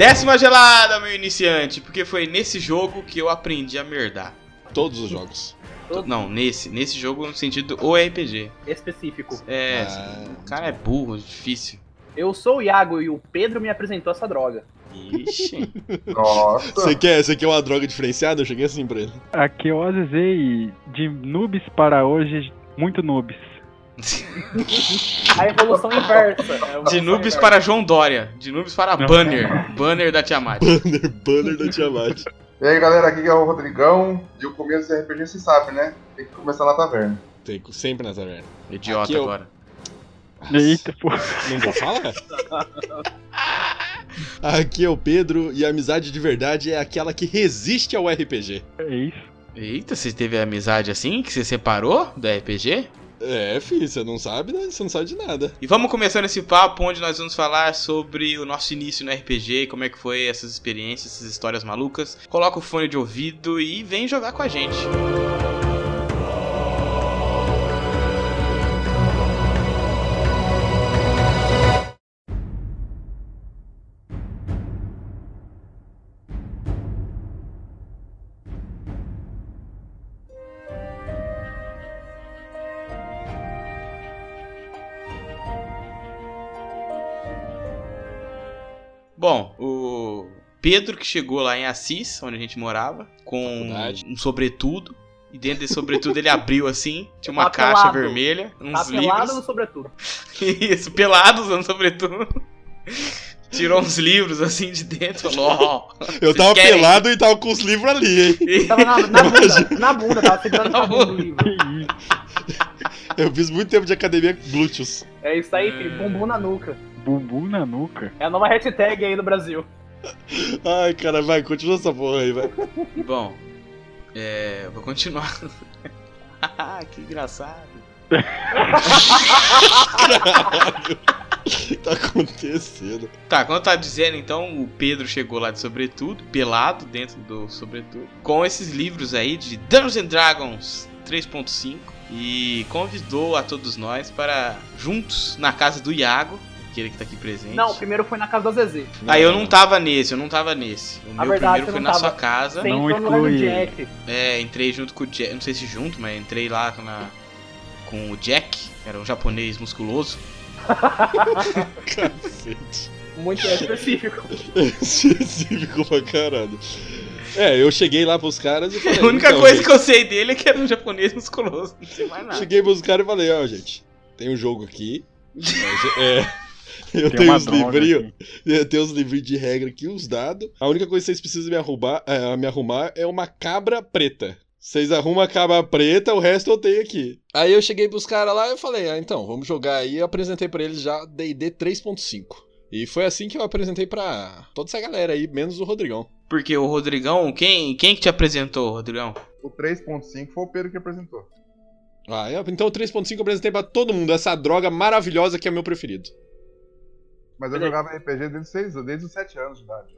Décima gelada, meu iniciante, porque foi nesse jogo que eu aprendi a merdar. Todos os jogos. Não, nesse, nesse jogo no sentido o RPG. específico. É, Ah. o cara é burro, difícil. Eu sou o Iago e o Pedro me apresentou essa droga. Ixi. Nossa. Você quer, você quer uma droga diferenciada? Eu cheguei assim pra ele. Aqui eu azizei de noobs para hoje, muito noobs. A evolução inversa. evolução De noobs inversa. para João Dória. De noobs para Não. Banner. Banner da Tiamat. Banner, banner da Tiamat. E aí galera, aqui é o Rodrigão. E o começo do RPG você sabe, né? Tem que começar na taverna. Tem sempre na taverna. Idiota Aqui eu- agora. Eita, pô. Não vou falar? Aqui é o Pedro e a amizade de verdade é aquela que resiste ao RPG. É isso. Eita, você teve amizade assim? Que você separou do RPG? É, filho, você não sabe, né? Você não sabe de nada. E vamos começando esse papo onde nós vamos falar sobre o nosso início no RPG, como é que foi essas experiências, essas histórias malucas. Coloca o fone de ouvido e vem jogar com a gente. Bom, Pedro que chegou lá em Assis, onde a gente morava, com Faculdade. um sobretudo. E dentro desse sobretudo ele abriu assim, tinha uma Tá caixa pelado. vermelha, uns Tá pelado livros. no sobretudo. Isso, pelado usando sobretudo. Tirou uns livros assim de dentro, falou, ó. Eu vocês tava querem? pelado e tava com os livros ali, hein? E- Tava na, na bunda, na bunda, tava segurando Na na bunda o livro. Que isso. Eu fiz muito tempo de academia glúteos. É isso aí, filho. Bumbum na nuca. Bumbum na nuca. É a nova hashtag aí no Brasil. Ai, cara, vai, continua essa porra aí, vai. Bom, é, vou continuar. que engraçado. O que tá acontecendo? Tá, quando eu tava dizendo, então, o Pedro chegou lá de sobretudo, pelado dentro do sobretudo, com esses livros aí de Dungeons and Dragons 3.5 e convidou a todos nós para juntos na casa do Iago, aquele que tá aqui presente. Não, primeiro foi na casa da Zezé. Aí eu não tava nesse, eu não tava nesse. O A meu verdade, primeiro foi não na tava. sua casa. Você Não inclui. Jack. É, entrei junto com o Jack, não sei se junto, mas entrei lá na- com o Jack, que era um japonês musculoso. Cacete. Muito específico. Específico pra caralho. É, eu cheguei lá pros caras e falei. A única então, coisa gente, que eu sei dele é que era um japonês musculoso, não sei mais nada. Cheguei pros caras e falei, ó, gente, tem um jogo aqui. É. Eu Tem tenho os livrinhos. Eu tenho os livrinhos de regra aqui, os dados. A única coisa que vocês precisam me arrumar, é, me arrumar é uma cabra preta. Vocês arrumam a cabra preta, o resto eu tenho aqui. Aí eu cheguei pros caras lá e eu falei, ah, então, vamos jogar aí. Eu apresentei pra eles já D&D 3.5. E foi assim que eu apresentei pra toda essa galera aí, menos o Rodrigão. Porque o Rodrigão, quem, quem que te apresentou, Rodrigão? O 3.5 foi o Pedro que apresentou. Ah, eu- então o 3.5 eu apresentei pra todo mundo, essa droga maravilhosa que é meu preferido. Mas eu jogava RPG desde, seis, desde os 7 anos de idade.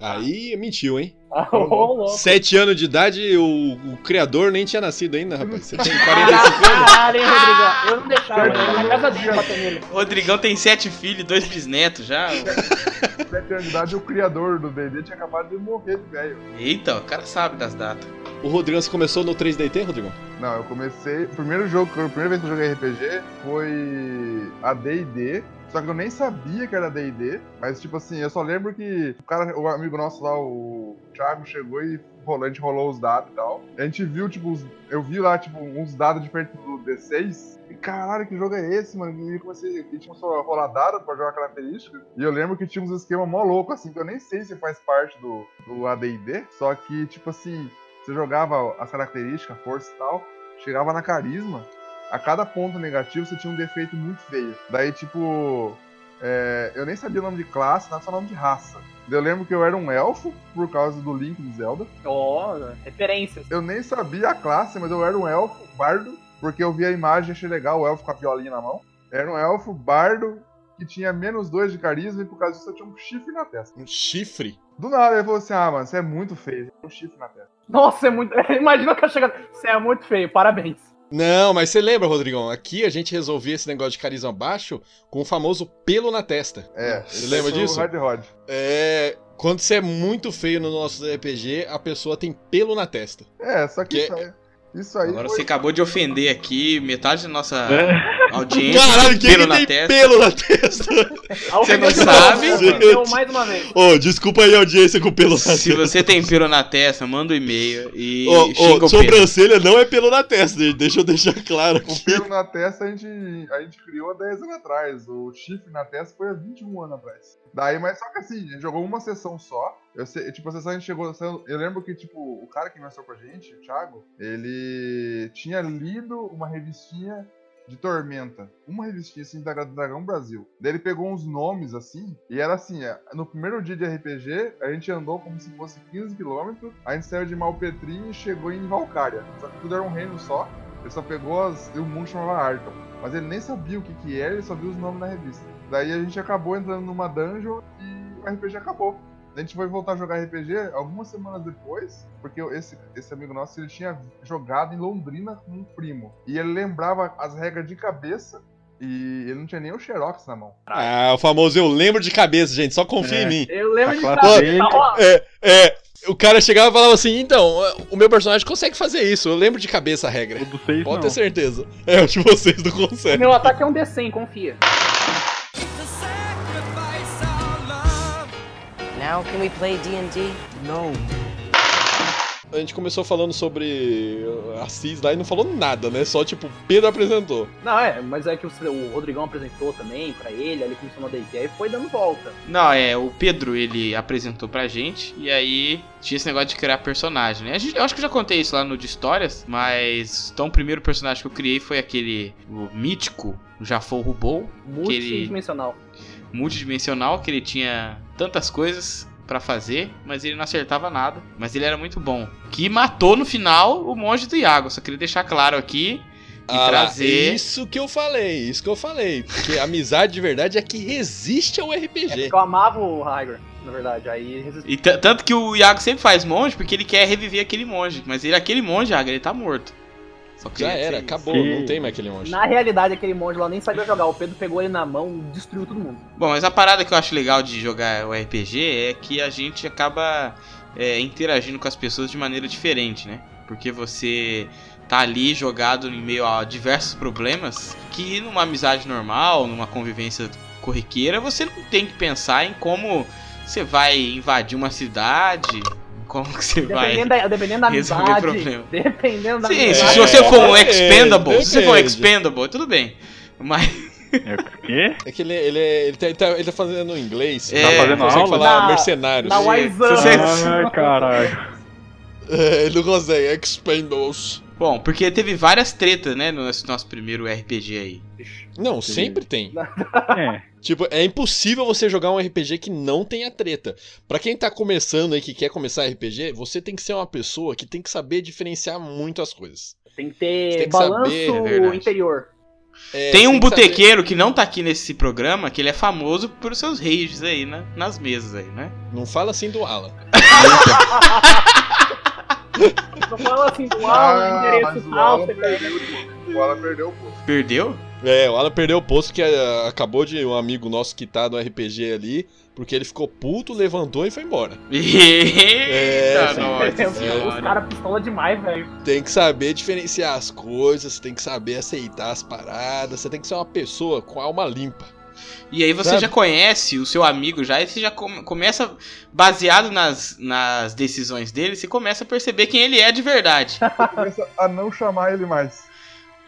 Aí mentiu, hein? Ah, louco. Sete anos de idade, o, o criador nem tinha nascido ainda, rapaz. Você tem 45 anos? Caralho, hein, Rodrigão? Eu não deixava, eu ia na casa dele bater nele. Rodrigão tem sete filhos e dois bisnetos já. 7 anos de idade, o criador do D&D tinha acabado de morrer de velho. Eita, o cara sabe das datas. O Rodrigão, você começou no 3DT, Rodrigão? Não, eu comecei. O primeiro jogo, a primeira vez que eu joguei RPG foi a DD. Só que eu nem sabia que era DD. Mas, tipo assim, eu só lembro que o cara, o amigo nosso lá, o Thiago, chegou e rolou, a gente rolou os dados e tal. A gente viu, tipo, os- eu vi lá, tipo, uns dados diferentes do D6. E caralho, que jogo é esse, mano? E comecei, e tinha só rolar dado pra jogar característica. E eu lembro que tinha uns esquemas mó loucos, assim, que eu nem sei se faz parte do, do ADD. Só que, tipo assim, você jogava as características, força e tal, chegava na carisma, a cada ponto negativo você tinha um defeito muito feio. Daí, tipo, é, eu nem sabia o nome de classe, nada só nome de raça. Eu lembro que eu era um elfo, por causa do Link do Zelda. Ó, referências. Eu nem sabia a classe, mas eu era um elfo, bardo, porque eu vi a imagem e achei legal o elfo com a violinha na mão. Era um elfo, bardo, que tinha menos dois de carisma e por causa disso eu tinha um chifre na testa. Um chifre? Do nada ele falou assim: ah, mano, você é muito feio, tem um chifre na testa. Nossa, é muito. Imagina que eu chegando. Você é muito feio, parabéns. Não, mas você lembra, Rodrigão? Aqui a gente resolvia esse negócio de carisma baixo com o famoso pelo na testa. É, Você lembra é disso? Hard Rod. É. Quando você é muito feio no nosso RPG, a pessoa tem pelo na testa. É, só que, Que- isso aí. Isso aí Agora foi- você acabou de ofender aqui metade da nossa É. audiência. Caralho, quem pelo que na tem testa. pelo na testa? Você não sabe? ofendeu mais uma vez. Ô, desculpa aí audiência com pelo na Se testa. você tem pelo na testa, manda um e-mail e Ô, xinga ô, o Pedro. sobrancelha não é pelo na testa. Deixa eu deixar claro O aqui. pelo na testa a gente, a gente criou há 10 anos atrás. O chifre na testa foi há 21 anos atrás. Daí, mas só que assim, a gente jogou uma sessão só. Eu sei, tipo, a sessão a gente chegou. Eu lembro que, tipo, o cara que mostrou pra gente, o Thiago, ele tinha lido uma revistinha de Tormenta. Uma revistinha assim da Dragão Brasil. Daí ele pegou uns nomes assim, e era assim: é, no primeiro dia de RPG, a gente andou como se fosse 15 km, a gente saiu de Malpetrim e chegou em Valcária. Só que tudo era um reino só. Ele só pegou as. E o mundo chamava Arkham. Mas ele nem sabia o que, que era, ele só viu os nomes na revista. Daí a gente acabou entrando numa dungeon e o RPG acabou. A gente foi voltar a jogar RPG algumas semanas depois, porque esse, esse amigo nosso ele tinha jogado em Londrina com um primo. E ele lembrava as regras de cabeça e ele não tinha nem o Xerox na mão. Ah, o famoso eu lembro de cabeça, gente. Só confia É. em mim. Eu lembro de dele- tá, É, é. O cara chegava e falava assim: então, o meu personagem consegue fazer isso. Eu lembro de cabeça a regra. O do 6 Pode não. ter certeza. É, o de vocês não consegue. meu ataque é um D100, confia. Now can we play D&D? Não. A gente começou falando sobre uh, a CIS lá e não falou nada, né? Só tipo, Pedro apresentou. Não, é, mas é que o, o Rodrigão apresentou também pra ele, ele começou no D&D, aí foi dando volta. Não, é, o Pedro, ele apresentou pra gente, e aí tinha esse negócio de criar personagem, né? A gente, eu acho que eu já contei isso lá no de histórias, mas então o primeiro personagem que eu criei foi aquele, o mítico, o Jafou Rubou, Multidimensional. multidimensional, que ele tinha tantas coisas pra fazer, mas ele não acertava nada, mas ele era muito bom. Que matou no final o monge do Iago, só queria deixar claro aqui e Ah trazer... isso que eu falei, isso que eu falei. Porque a amizade de verdade é que resiste ao É RPG. porque eu amava o Hygor, na verdade, aí. E tanto que o Iago sempre faz monge porque ele quer reviver aquele monge. Mas ele, aquele monge, Iago, ele tá morto. Só Já era, acabou, Que- não tem mais aquele monge. Na realidade, aquele monge lá nem sabia jogar. O Pedro pegou ele na mão e destruiu todo mundo. Bom, mas a parada que eu acho legal de jogar o RPG é que a gente acaba é, interagindo com as pessoas de maneira diferente, né? Porque você tá ali jogado em meio a diversos problemas que numa amizade normal, numa convivência corriqueira, você não tem que pensar em como você vai invadir uma cidade, como que você vai... Dependendo da, dependendo da resolver amizade. problema. Dependendo da Sim, amizade. se você for um depende, expendable, se você for um expendable, tudo bem. Mas É o quê? É que ele, ele, é- ele, tá, ele, tá, ele tá fazendo inglês. É, Tá fazendo aula? falar Na- mercenários. Na Se Wise você- Ai, caralho. É, ele não consegue, expendables. Bom, porque teve várias tretas, né, no nosso, nosso primeiro RPG aí. Não, sempre tem. É. Tipo, é impossível você jogar um RPG que não tenha treta. Pra quem tá começando aí, que quer começar RPG, você tem que ser uma pessoa que tem que saber diferenciar muito as coisas. Tem que ter Tem que balanço saber, é interior. É, Tem um que saber- botequeiro que não tá aqui nesse programa, que ele é famoso por seus rages aí, né, nas mesas aí, né? Não fala assim do Alan. Não fala assim do Ah, Alan, endereço mas o tal, Alan você. O Alan perdeu o posto. Perdeu? É, o Alan perdeu o posto que ah, acabou de um amigo nosso que tá no RPG ali, porque ele ficou puto, levantou e foi embora. Eita, sim. nossa Os senhora. caras pistola demais, velho. Tem que saber diferenciar as coisas, tem que saber aceitar as paradas, você tem que ser uma pessoa com alma limpa. E aí você Sabe? já conhece o seu amigo já, e você já come- começa, baseado nas, nas decisões dele, você começa a perceber quem ele é de verdade. Começa a não chamar ele mais.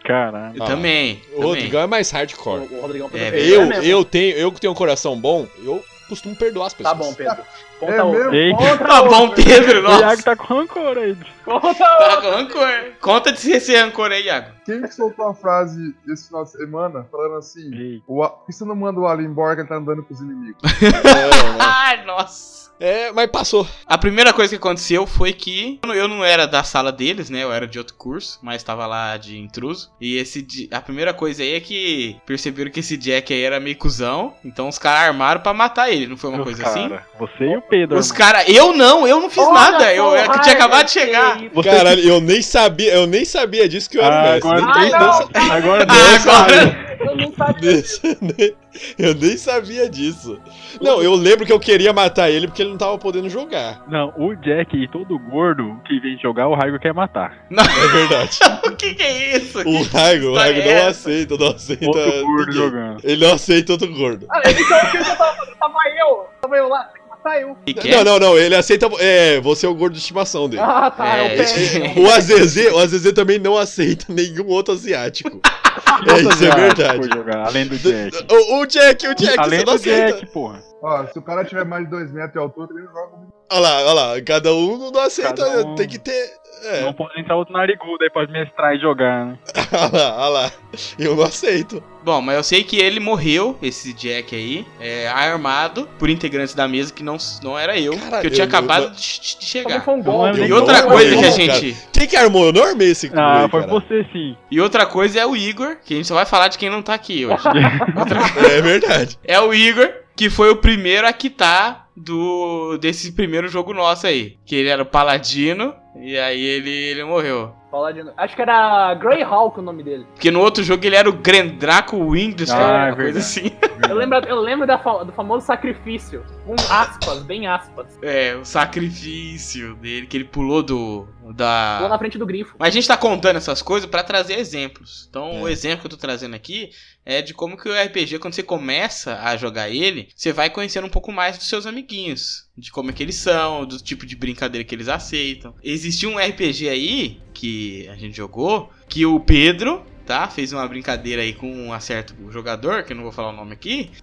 Caralho. Eu Ah, também. O também. Rodrigão é mais hardcore. O, o Rodrigão É, perdeu Eu, mesmo. eu tenho, eu que tenho um coração bom, eu costumo perdoar as pessoas. Tá bom, Pedro. É Conta outra. Ei, Conta Tá bom, Pedro, o Iago nossa. tá com rancor aí. Conta Tá outra. com rancor. Conta de esse rancor aí, Iago. Quem que soltou a frase esse final de semana falando assim: Ei. o, A- por que você não manda o Ali embora que ele tá andando com os inimigos? É, Ai, nossa. É, mas passou. A primeira coisa que aconteceu foi que eu não- era da sala deles, né? Eu era de outro curso, mas tava lá de intruso. E esse a primeira coisa aí é que perceberam que esse Jack aí era meio cuzão, então os caras armaram pra matar ele, não foi uma Os coisa cara, assim? Você e o Pedro. Os caras, eu não, eu não fiz Olha nada, eu, eu tinha acabado de chegar. Você Caralho, eu nem sabia, eu nem sabia disso que eu era Ah, mestre. agora, nem- não. agora Ah, deu, agora- sabe? Eu nem sabia. nem- eu nem sabia disso. Não, eu lembro que eu queria matar ele porque ele não tava podendo jogar. Não, o Jack e todo gordo que vem jogar, o Raigo quer matar. É verdade. o que que é isso? O Raigo, o Raigo é não essa? aceita, não aceita. Outro gordo ninguém. jogando. Ele não aceita outro gordo. Ah, então o que eu tava fazendo? Tava eu. Tava eu lá. Que Não, é? não, não, ele aceita. É, você é o gordo de estimação dele. Ah, tá. É, eu peguei. O Azezê, o Azezê também não aceita nenhum outro asiático. É, isso é verdade. jogar, além do Jack. O, o Jack, o Jack, além você não do aceita. Jack, porra. Ó, se o cara tiver mais de 2 metros de altura, não joga comigo. Olha lá, olha lá, cada um não aceita, um- tem que ter. É, Não pode entrar outro narigudo aí pra mestrar e jogar, né? olha lá, olha lá. Eu não aceito. Bom, mas eu sei que ele morreu, esse Jack aí, é, armado por integrantes da mesa que não, não era eu, Cara, que eu tinha eu- acabado eu- de, de chegar. foi um não E Eu outra coisa que a armei, cara. gente. Quem que armou? Eu não armei esse Ah, aí, foi cara. você sim. E outra coisa é o Igor, que a gente só vai falar de quem não tá aqui hoje. Outra É verdade. é o Igor, que foi o primeiro a quitar do desse primeiro jogo nosso aí. Que ele era o paladino, e aí ele, ele morreu. Novo. Acho que era Greyhawk o nome dele. Porque no outro jogo ele era o Grendraco Windstone, Ah, é uma coisa assim. Eu lembro, eu lembro da do famoso sacrifício. Com aspas, bem aspas. É, o sacrifício dele, que ele pulou do. Da. na frente do grifo. Mas a gente tá contando essas coisas pra trazer exemplos. Então, É. o exemplo que eu tô trazendo aqui é de como que o RPG, quando você começa a jogar ele, você vai conhecendo um pouco mais dos seus amiguinhos. De como é que eles são, do tipo de brincadeira que eles aceitam. Existiu um RPG aí, que a gente jogou, que o Pedro, tá? Fez uma brincadeira aí com um certo jogador, que eu não vou falar o nome aqui.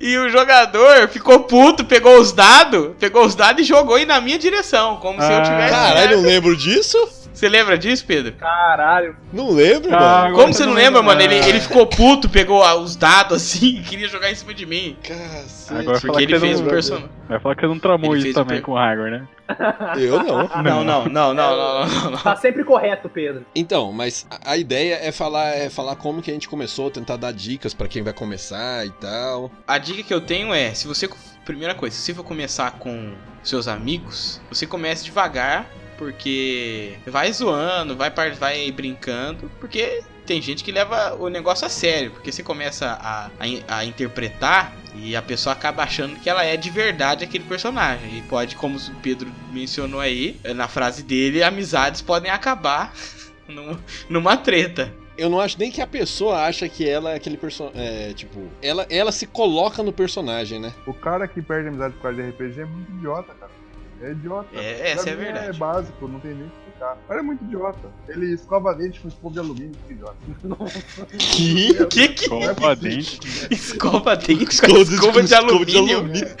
E o jogador ficou puto, pegou os dados, pegou os dados e jogou aí na minha direção, como se eu Ah. tivesse. Caralho, não lembro disso? Você lembra disso, Pedro? Caralho. Não lembro, Ah, mano. Como você não lembra, mano? Ele, ele ficou puto, pegou os dados assim e queria jogar em cima de mim. Cacete. Agora Porque ele fez o não- personagem. Vai falar que você não tramou Ele isso o também com o Raigor, né? Eu não. Não, não, não, não, não, não, não. Tá sempre correto, Pedro. Então, mas a- ideia é falar, é falar como que a gente começou, tentar dar dicas pra quem vai começar e tal. A dica que eu tenho é, se você. Primeira coisa, se você for começar com seus amigos, você comece devagar, porque vai zoando, vai, vai brincando, porque tem gente que leva o negócio a sério, porque você começa a, a, a interpretar e a pessoa acaba achando que ela é de verdade aquele personagem. E pode, como o Pedro mencionou aí, na frase dele, amizades podem acabar num- numa treta. Eu não acho nem que a pessoa acha que ela é aquele personagem. É, tipo, ela, ela se coloca no personagem, né? O cara que perde amizade por causa de RPG é muito idiota, cara. É idiota. É, essa é a mim verdade. É básico, não tem nem o que explicar. O cara é muito idiota. Ele escova dente com escova de alumínio, que idiota. Que? Que que Escova dente. escova dente com Escova de- escova de escova de alumínio? alumínio.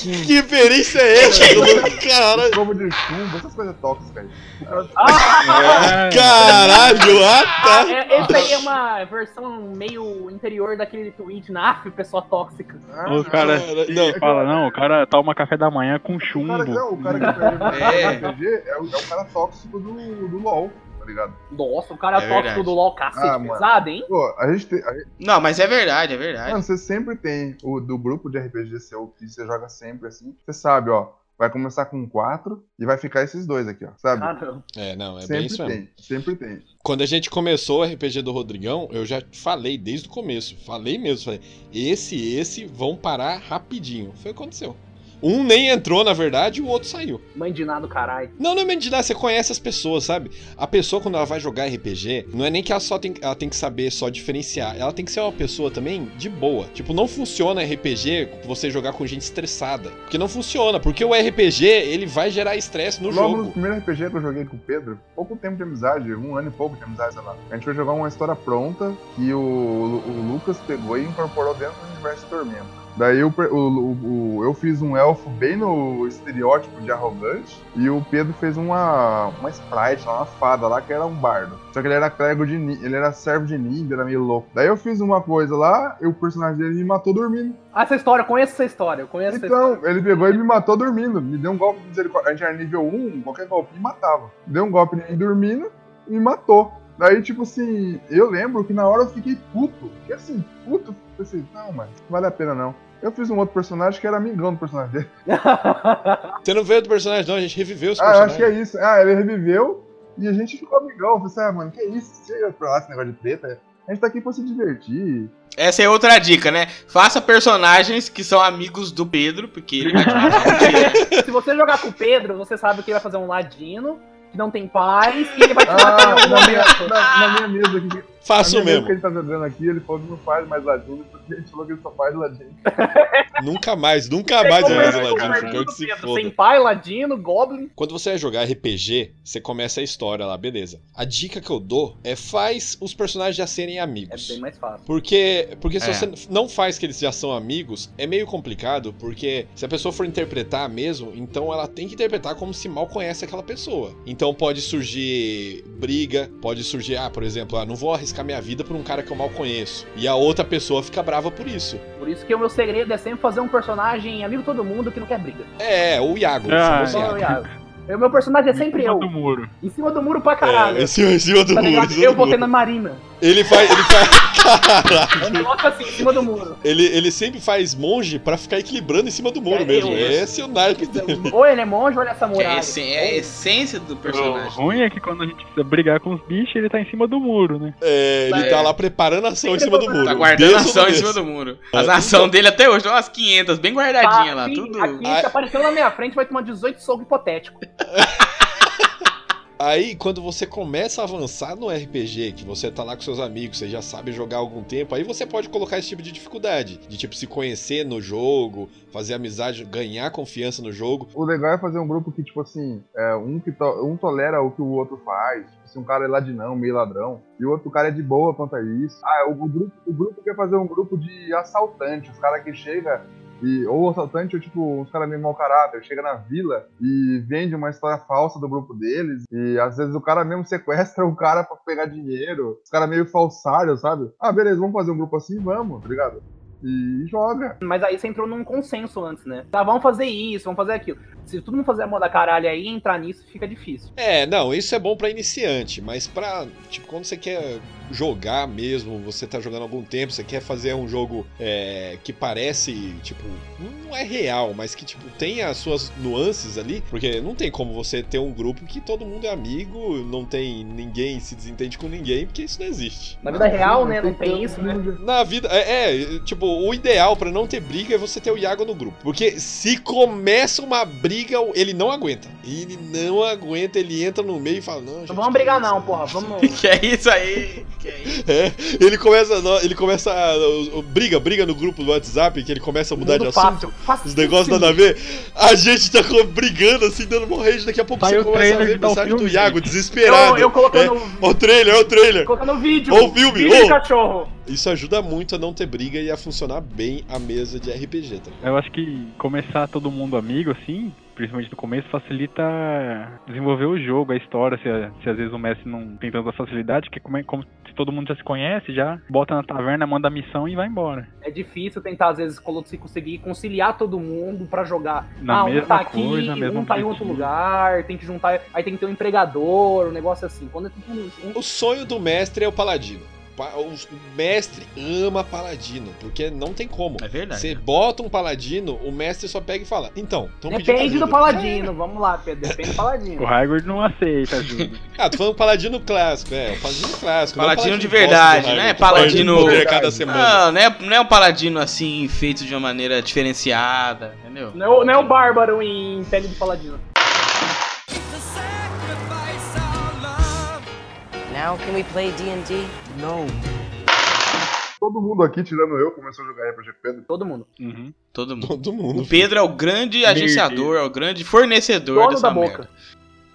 Que, referência é essa? Cara, Escova de chumbo, essas coisas tóxicas aí. O cara É, caralho, ah Ah, tá. é, esse aí é uma versão meio interior daquele tweet na AF, pessoa tóxica. Ah, caras Cara, não. fala, não, o cara toma café da manhã com O cara, chumbo. O cara que perde É. RPG é o, é o cara tóxico do, do LoL, tá ligado? Nossa, o cara É tóxico verdade. do LOL cacete Ah, pesado, hein? Pô, a gente tem. a gente- Não, mas é verdade, é verdade. mano, você sempre tem o do grupo de RPG seu que você joga sempre assim. Você sabe, ó. Vai começar com quatro e vai ficar esses dois aqui, ó. Sabe? Ah, não. É, não, é bem sempre isso mesmo. tem, sempre tem. Quando a gente começou o RPG do Rodrigão, eu já falei desde o começo. Falei mesmo, falei, esse e esse vão parar rapidinho. Foi o que aconteceu. Um nem entrou, na verdade, e o outro saiu. Mãe de nada do caralho. Não, não é mendigar, você conhece as pessoas, sabe? A pessoa, quando ela vai jogar RPG, não é nem que ela só tem, ela tem que saber só diferenciar. Ela tem que ser uma pessoa também de boa. Tipo, não funciona RPG você jogar com gente estressada. Porque não funciona, porque o RPG, ele vai gerar estresse no Logo no jogo. primeiro RPG que eu joguei com o Pedro, pouco tempo de amizade, um ano e pouco de amizade, sei lá. A gente foi jogar uma história pronta que o, o Lucas pegou e incorporou dentro do universo Tormenta. Daí o, per- o- o- o- eu fiz um elfo bem no estereótipo de arrogante e o Pedro fez uma, uma sprite, uma fada lá que era um bardo. Só que ele era clérigo de ele era servo de ninja, era meio louco. Daí eu fiz uma coisa lá e o personagem dele me matou dormindo. Ah, essa história, eu conheço essa história, eu conheço essa história. Então, ele pegou e me matou dormindo. Me deu um golpe de misericórdia. A gente era nível 1, qualquer golpe me matava. Deu um golpe em mim dormindo e me matou. Daí, tipo assim, eu lembro que na hora eu fiquei puto. Porque assim, puto, pensei, não, mas não vale a pena não. Eu fiz um outro personagem que era amigão do personagem dele. Você não veio do personagem, não, a gente reviveu os Ah, eu acho personagens. que é isso. Ah, ele reviveu e a gente ficou amigão. Eu falei, ah, mano, que isso? Chega pra lá esse negócio de treta. A gente tá aqui pra se divertir. Essa é outra dica, né? Faça personagens que são amigos do Pedro, porque ele vai te. Se você jogar com o Pedro, você sabe que ele vai fazer um ladino, que não tem paz, e ele vai te matar Ah, em algum na minha, na, na minha mesa aqui. Faço mesa mesmo. que ele tá jogando aqui, ele falou que não faz mais ladino, porque a gente falou que ele só faz ladino. Nunca mais, nunca mais vai fazer Conversa com o ladino, ladino quero do que se foda. Sem pai, ladino, goblin. Quando você vai jogar RPG, você começa a história lá, beleza. A dica que eu dou é faz os personagens já serem É amigos. bem mais fácil. Porque, porque se É. você não faz que eles já são amigos, é meio complicado, porque se a pessoa for interpretar mesmo, então ela tem que interpretar como se mal conhece aquela pessoa. Então pode surgir briga, pode surgir, ah, por exemplo, ah, não vou arriscar minha vida por um cara que eu mal conheço. E a outra pessoa fica brava por isso. Por isso que o meu segredo é sempre fazer um personagem amigo de todo mundo que não quer briga. É, o Iago, Ah, o Iago. Iago. O meu personagem é sempre Em cima eu. do muro. Em cima do muro pra caralho. É, em cima, em cima do tá muro. cima Eu do botei muro. na marina. Ele faz. Ele faz. Caralho. É negócio assim, em cima do muro. Ele, ele sempre faz monge pra ficar equilibrando em cima do muro É, mesmo. eu- Esse é o naipe dele. Ou ele é monge ou ele é é, samurai. a essen- é a essência do O personagem. ruim é que quando a gente precisa brigar com os bichos, ele tá em cima do muro, né? É, ele É. tá lá preparando a ação em cima do muro. Tá guardando a ação em cima do muro. As ações dele até hoje, tem umas 500, bem guardadinhas lá, Tá, Aqui- tudo. Aqui, Ah. se apareceu na minha frente, vai tomar 18 soco hipotético. Aí, quando você começa a avançar no RPG, que você tá lá com seus amigos, você já sabe jogar há algum tempo, aí você pode colocar esse tipo de dificuldade. De tipo, se conhecer no jogo, fazer amizade, ganhar confiança no jogo. O legal é fazer um grupo que, tipo assim, é, um, que to- um tolera o que o outro faz. Tipo, se um cara é ladinão, meio ladrão, e o outro cara é de boa quanto a isso. Ah, o, o grupo, o grupo quer fazer um grupo de assaltante, os caras que chega e ou assaltante ou tipo uns caras meio mau caráter, chega na vila e vende uma história falsa do grupo deles e às vezes o cara mesmo sequestra o cara pra pegar dinheiro, os caras meio falsários, sabe? Ah, beleza, vamos fazer um grupo assim, vamos, tá ligado? E joga. Mas aí você entrou num consenso antes, né? Tá, vamos fazer isso, vamos fazer aquilo. Se todo mundo fazer a moda caralho aí, entrar nisso fica difícil. É, não, isso é bom pra iniciante, mas pra, tipo, quando você quer jogar mesmo, você tá jogando há algum tempo, você quer fazer um jogo é, que parece, tipo, não é real, mas que, tipo, tem as suas nuances ali, porque não tem como você ter um grupo que todo mundo é amigo, não tem ninguém se desentende com ninguém, porque isso não existe. Na vida real, né? Não tem isso, né? Na vida, é, é, tipo, o ideal pra não ter briga é você ter o Iago no grupo. Porque se começa uma briga, ele não aguenta. Ele não aguenta, ele entra no meio e fala, não, gente, Não vamos brigar não, porra. Vamos. Que é isso aí? Que é isso? É, ele começa, ele começa a, o- o- briga, briga no grupo do WhatsApp, que ele começa a mudar de Mundo assunto. fácil. fácil. Os negócios nada a ver. A gente tá brigando assim, dando uma rage. Daqui a pouco você o começa a ver de tal mensagem do Iago, gente. desesperado. Eu, eu colocando, É, o trailer, é o trailer. colocando vídeo. Ô, filme, vídeo de cachorro. Isso ajuda muito a não ter briga e a funcionar bem a mesa de RPG, tá? ligado? Eu acho que começar todo mundo amigo, assim, principalmente no começo, facilita desenvolver o jogo, a história, se, se às vezes o mestre não tem tanta facilidade, que como, é- como se todo mundo já se conhece, já bota na taverna, manda a missão e vai embora. É difícil tentar, às vezes, se conseguir conciliar todo mundo pra jogar. Na ah, um mesma tá aqui, coisa, mesmo um tá em outro lugar, tem que juntar. Aí tem que ter um empregador, um negócio assim. Quando é tudo um- O sonho do mestre é o paladino. O mestre ama paladino, porque não tem como. É verdade. Você bota um paladino, o mestre só pega e fala: Então, tão pedindo Depende do paladino. Vamos lá, Pedro. Depende do paladino. O Hagrid não aceita ajuda. Ah, tô falando paladino clássico, é, o paladino clássico. não o Paladino de bosta do verdade, Hagrid, né? Paladino- poder cada semana. Não, não é, não é um paladino assim, feito de uma maneira diferenciada, entendeu? Não é, o- não é o bárbaro em pele de paladino. Now can we play D&D? Todo mundo aqui, tirando eu, começou a jogar RPG com Pedro. Todo mundo. Uhum. Todo mundo. Todo mundo. O Pedro é o grande agenciador, é o grande fornecedor Dono dessa da merda. boca.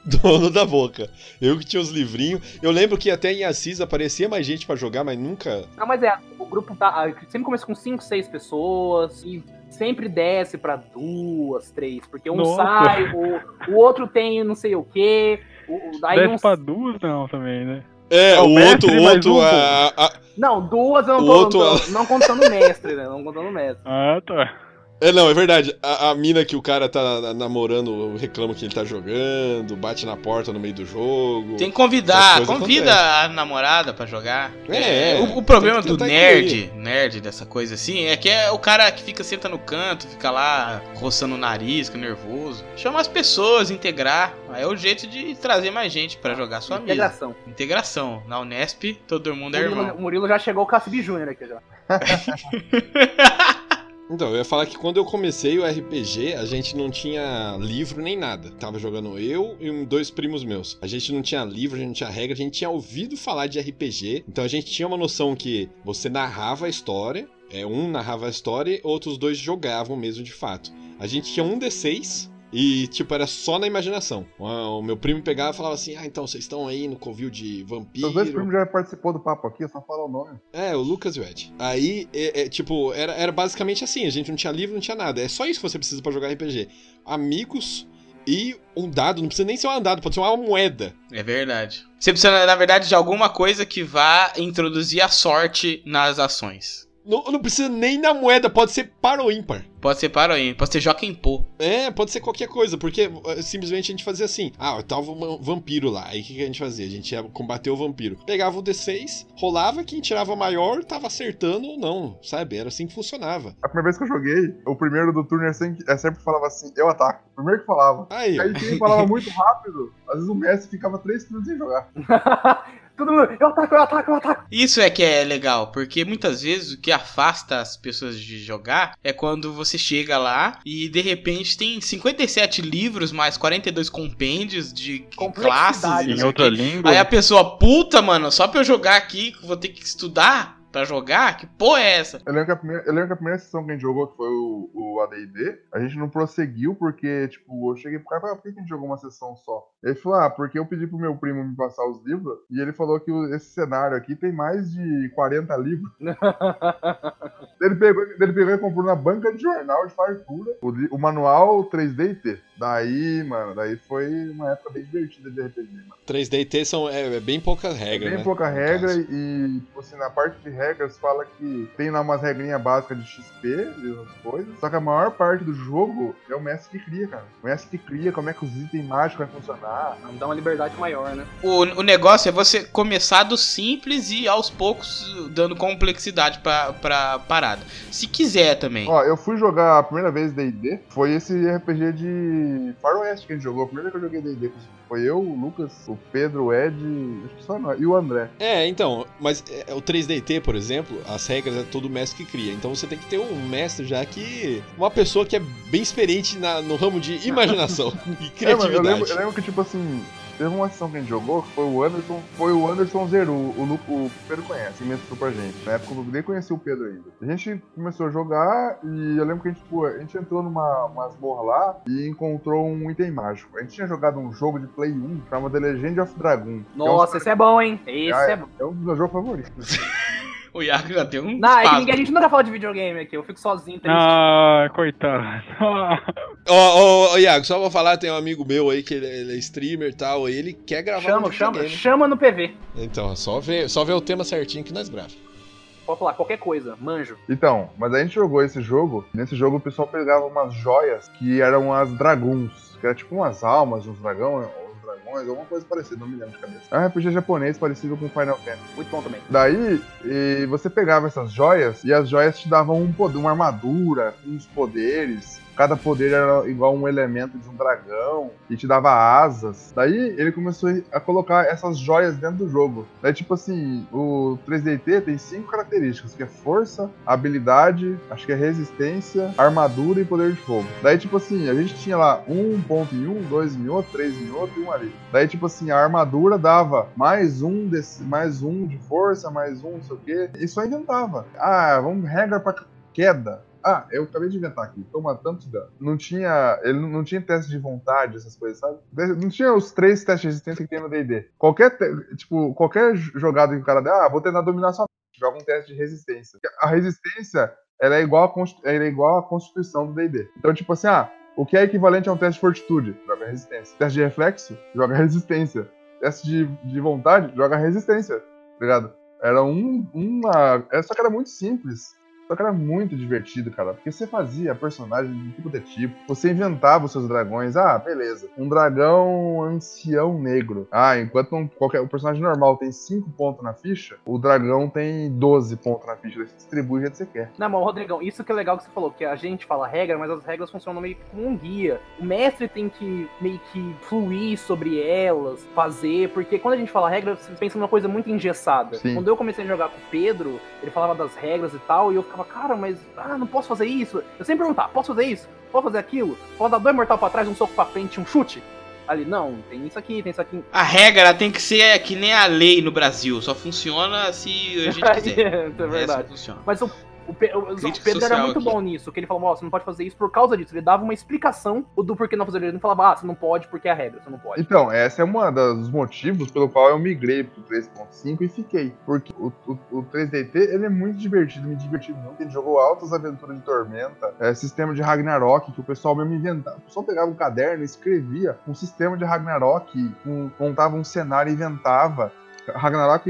Dono da boca. Eu que tinha os livrinhos. Eu lembro que até em Assis aparecia mais gente pra jogar, mas nunca. Não, mas é, o grupo tá. ah, Sempre começa com 5, 6 pessoas e sempre desce pra duas, três. Porque um Nossa. sai, o, o outro tem não sei o quê. O, daí Desce um. pra duas não também, né? É, É o o mestre outro, outro. um, a- a- Não, duas eu não O tô. outro- não, não contando o mestre, né? Não contando o mestre. Ah, tá. É, não, é verdade. A, a mina que o cara tá na- namorando reclama que ele tá jogando, bate na porta no meio do jogo. Tem que convidar, convida acontecem. a namorada pra jogar. É, é. o, o problema do nerd, nerd dessa coisa assim, é que é o cara que fica senta no canto, fica lá roçando o nariz, fica nervoso. Chama as pessoas, integrar. Aí é o jeito de trazer mais gente pra jogar sua mesa. Integração. Integração. Na Unesp, todo mundo é Murilo, irmão. o Murilo já chegou o Cassibi Júnior aqui já. Então, eu ia falar que quando eu comecei o RPG, a gente não tinha livro nem nada. Tava jogando eu e dois primos meus. A gente não tinha livro, a gente não tinha regra, a gente tinha ouvido falar de RPG. Então a gente tinha uma noção que você narrava a história, é, um narrava a história, outros dois jogavam mesmo de fato. A gente tinha um D6 e, tipo, era só na imaginação. O meu primo pegava e falava assim: Ah, então vocês estão aí no covil de vampiro. Seus dois primos já participou do papo aqui, é só falar o nome. É, o Lucas e o Ed. Aí, é, é, tipo, era, era basicamente assim: a gente não tinha livro, não tinha nada. É só isso que você precisa pra jogar RPG: amigos e um dado. Não precisa nem ser um dado, pode ser uma moeda. É verdade. Você precisa, na verdade, de alguma coisa que vá introduzir a sorte nas ações. Não, não precisa nem na moeda, pode ser par ou ímpar. Pode ser para aí, pode ser Joaquim Pô. É, pode ser qualquer coisa, porque eh, simplesmente a gente fazia assim: ah, tava um vampiro lá. Aí o que, que a gente fazia? A gente ia combater o vampiro. Pegava o D6, rolava, quem tirava maior tava acertando ou não, sabe? Era assim que funcionava. A primeira vez que eu joguei, o primeiro do turno é sempre, é sempre falava assim, eu ataco. O primeiro que falava. Aí. Aí quem falava muito rápido, às vezes o mestre ficava três turnos sem jogar. Todo mundo, eu ataco, eu ataco, eu ataco. Isso é que é legal, porque muitas vezes o que afasta as pessoas de jogar é quando você chega lá e de repente tem 57 livros mais 42 compêndios de classes e não Em outra língua. Aí a pessoa, puta, mano, só pra eu jogar aqui, vou ter que estudar pra jogar? Que porra é essa? Eu lembro, que a primeira, eu lembro que a primeira sessão que a gente jogou, que foi o, o AD&D, a gente não prosseguiu porque, tipo, eu cheguei pro cara e falei, ah, por que a gente jogou uma sessão só? Ele falou, ah, porque eu pedi pro meu primo me passar os livros, e ele falou que esse cenário aqui tem mais de 40 livros. ele, pegou, ele pegou e comprou na banca de jornal de fartura o, o manual 3D e T. Daí, mano, daí foi uma época bem divertida de RPG, mano. 3D e T são é, é bem poucas regras, Bem né? pouca regra e, tipo assim, na parte de regras fala que tem lá umas regrinhas básicas de XP e outras coisas. Só que a maior parte do jogo é o mestre que cria, cara. O mestre que cria como é que os itens mágicos vão funcionar. Vamos dar uma liberdade maior, né? O, o negócio é você começar do simples e aos poucos dando complexidade pra, pra parada. Se quiser também. Ó, eu fui jogar a primeira vez D&D, foi esse RPG de Faroeste que a gente jogou. A primeira vez que eu joguei D&D foi eu, o Lucas, o Pedro, o Ed, acho que só nós, e o André. É, então, mas é, o 3DT, por exemplo, as regras é todo mestre que cria. Então você tem que ter um mestre já que. Uma pessoa que é bem experiente na- no ramo de imaginação e É, mano, eu, criatividade. lembro, eu lembro que, tipo assim, teve uma sessão que a gente jogou, que foi o Anderson, foi o Anderson Zeru, o, Lu- o Pedro conhece, e mestrou pra gente. Na época eu nem conheci o Pedro ainda. A gente começou a jogar e eu lembro que a gente, a gente entrou numa masmorra lá e encontrou um item mágico. A gente tinha jogado um jogo de Play 1 chamado The Legend of Dragoon. que é um- Nossa, esse é bom, hein? Esse Ah, é bom. é um dos meus jogos favoritos. O Iago já tem um Não, é que a gente nunca fala de videogame aqui, eu fico sozinho, triste. Ah, coitado. Ó, ó, ó, Iago, só vou falar, tem um amigo meu aí que ele, ele é streamer e tal, e ele quer gravar chama, um chama, videogame. chama no PV. Então, é só ver, só ver o tema certinho que nós gravamos. Pode falar qualquer coisa, manjo. Então, mas a gente jogou esse jogo. Nesse jogo o pessoal pegava umas joias que eram as draguns, que era tipo umas almas de uns dragão, dragões. alguma coisa parecida, não me lembro de cabeça. É um RPG japonês parecido com Final Fantasy. Muito bom também. Daí, e você pegava essas joias e as joias te davam um poder, uma armadura, uns poderes. Cada poder era igual um elemento de um dragão e te dava asas. Daí ele começou a colocar essas joias dentro do jogo. Daí, tipo assim, o 3DT tem cinco características, que é força, habilidade, acho que é resistência, armadura e poder de fogo. Daí, tipo assim, a gente tinha lá um ponto em um, dois em outro, três em outro e um ali. Daí, tipo assim, a armadura dava mais um desse, mais um de força, mais um, não sei o quê. E só inventava. Ah, vamos regra pra queda. Ah, eu acabei de inventar aqui. Toma tanto dano. Não tinha. Ele não tinha teste de vontade, essas coisas, sabe? Não tinha os três testes de resistência que tem no DD. Qualquer, tipo, qualquer jogada que o cara der, ah, vou tentar dominar sua. Joga um teste de resistência. A resistência, ela é igual ela é igual à constituição do DD. Então, tipo assim, ah, o que é equivalente a um teste de fortitude? Joga resistência. Teste de reflexo? Joga resistência. Teste de, de vontade? Joga resistência. Tá ligado? Era um, uma. Só que era muito simples. Só que era muito divertido, cara. Porque você fazia personagem de tipo de tipo. Você inventava os seus dragões. Ah, beleza. Um dragão ancião negro. Ah, enquanto um, qualquer, o personagem normal tem 5 pontos na ficha, o dragão tem 12 pontos na ficha. Você distribui do jeito que você quer. Não, mas Rodrigão, isso que é legal que você falou, que a gente fala regra, mas as regras funcionam meio que como um guia. O mestre tem que meio que fluir sobre elas, fazer, porque quando a gente fala regra, você pensa numa coisa muito engessada. Sim. Quando eu comecei a jogar com o Pedro, ele falava das regras e tal, e eu ficava, cara, mas ah, não posso fazer isso. Eu sempre perguntava, posso fazer isso? Posso fazer aquilo? Posso dar dois mortal pra trás, um soco pra frente, um chute? Ali, não, tem isso aqui, tem isso aqui. A regra tem que ser que nem a lei no Brasil. Só funciona se a gente quiser. Isso é verdade. Essa funciona. Mas o, o, Pe- o- Pedro era muito aqui. bom nisso, que ele falou, ó, você não pode fazer isso por causa disso. Ele dava uma explicação do porquê não fazer. Ele não falava, ah, você não pode porque é a regra, você não pode. Então, esse é um dos motivos pelo qual eu migrei pro 3.5 e fiquei. Porque o, o, o 3DT, ele é muito divertido, me diverti muito. Ele jogou altas aventuras de Tormenta, é, sistema de Ragnarok, que o pessoal mesmo inventava. O pessoal pegava um caderno e escrevia um sistema de Ragnarok, um- montava um cenário e inventava. Ragnarok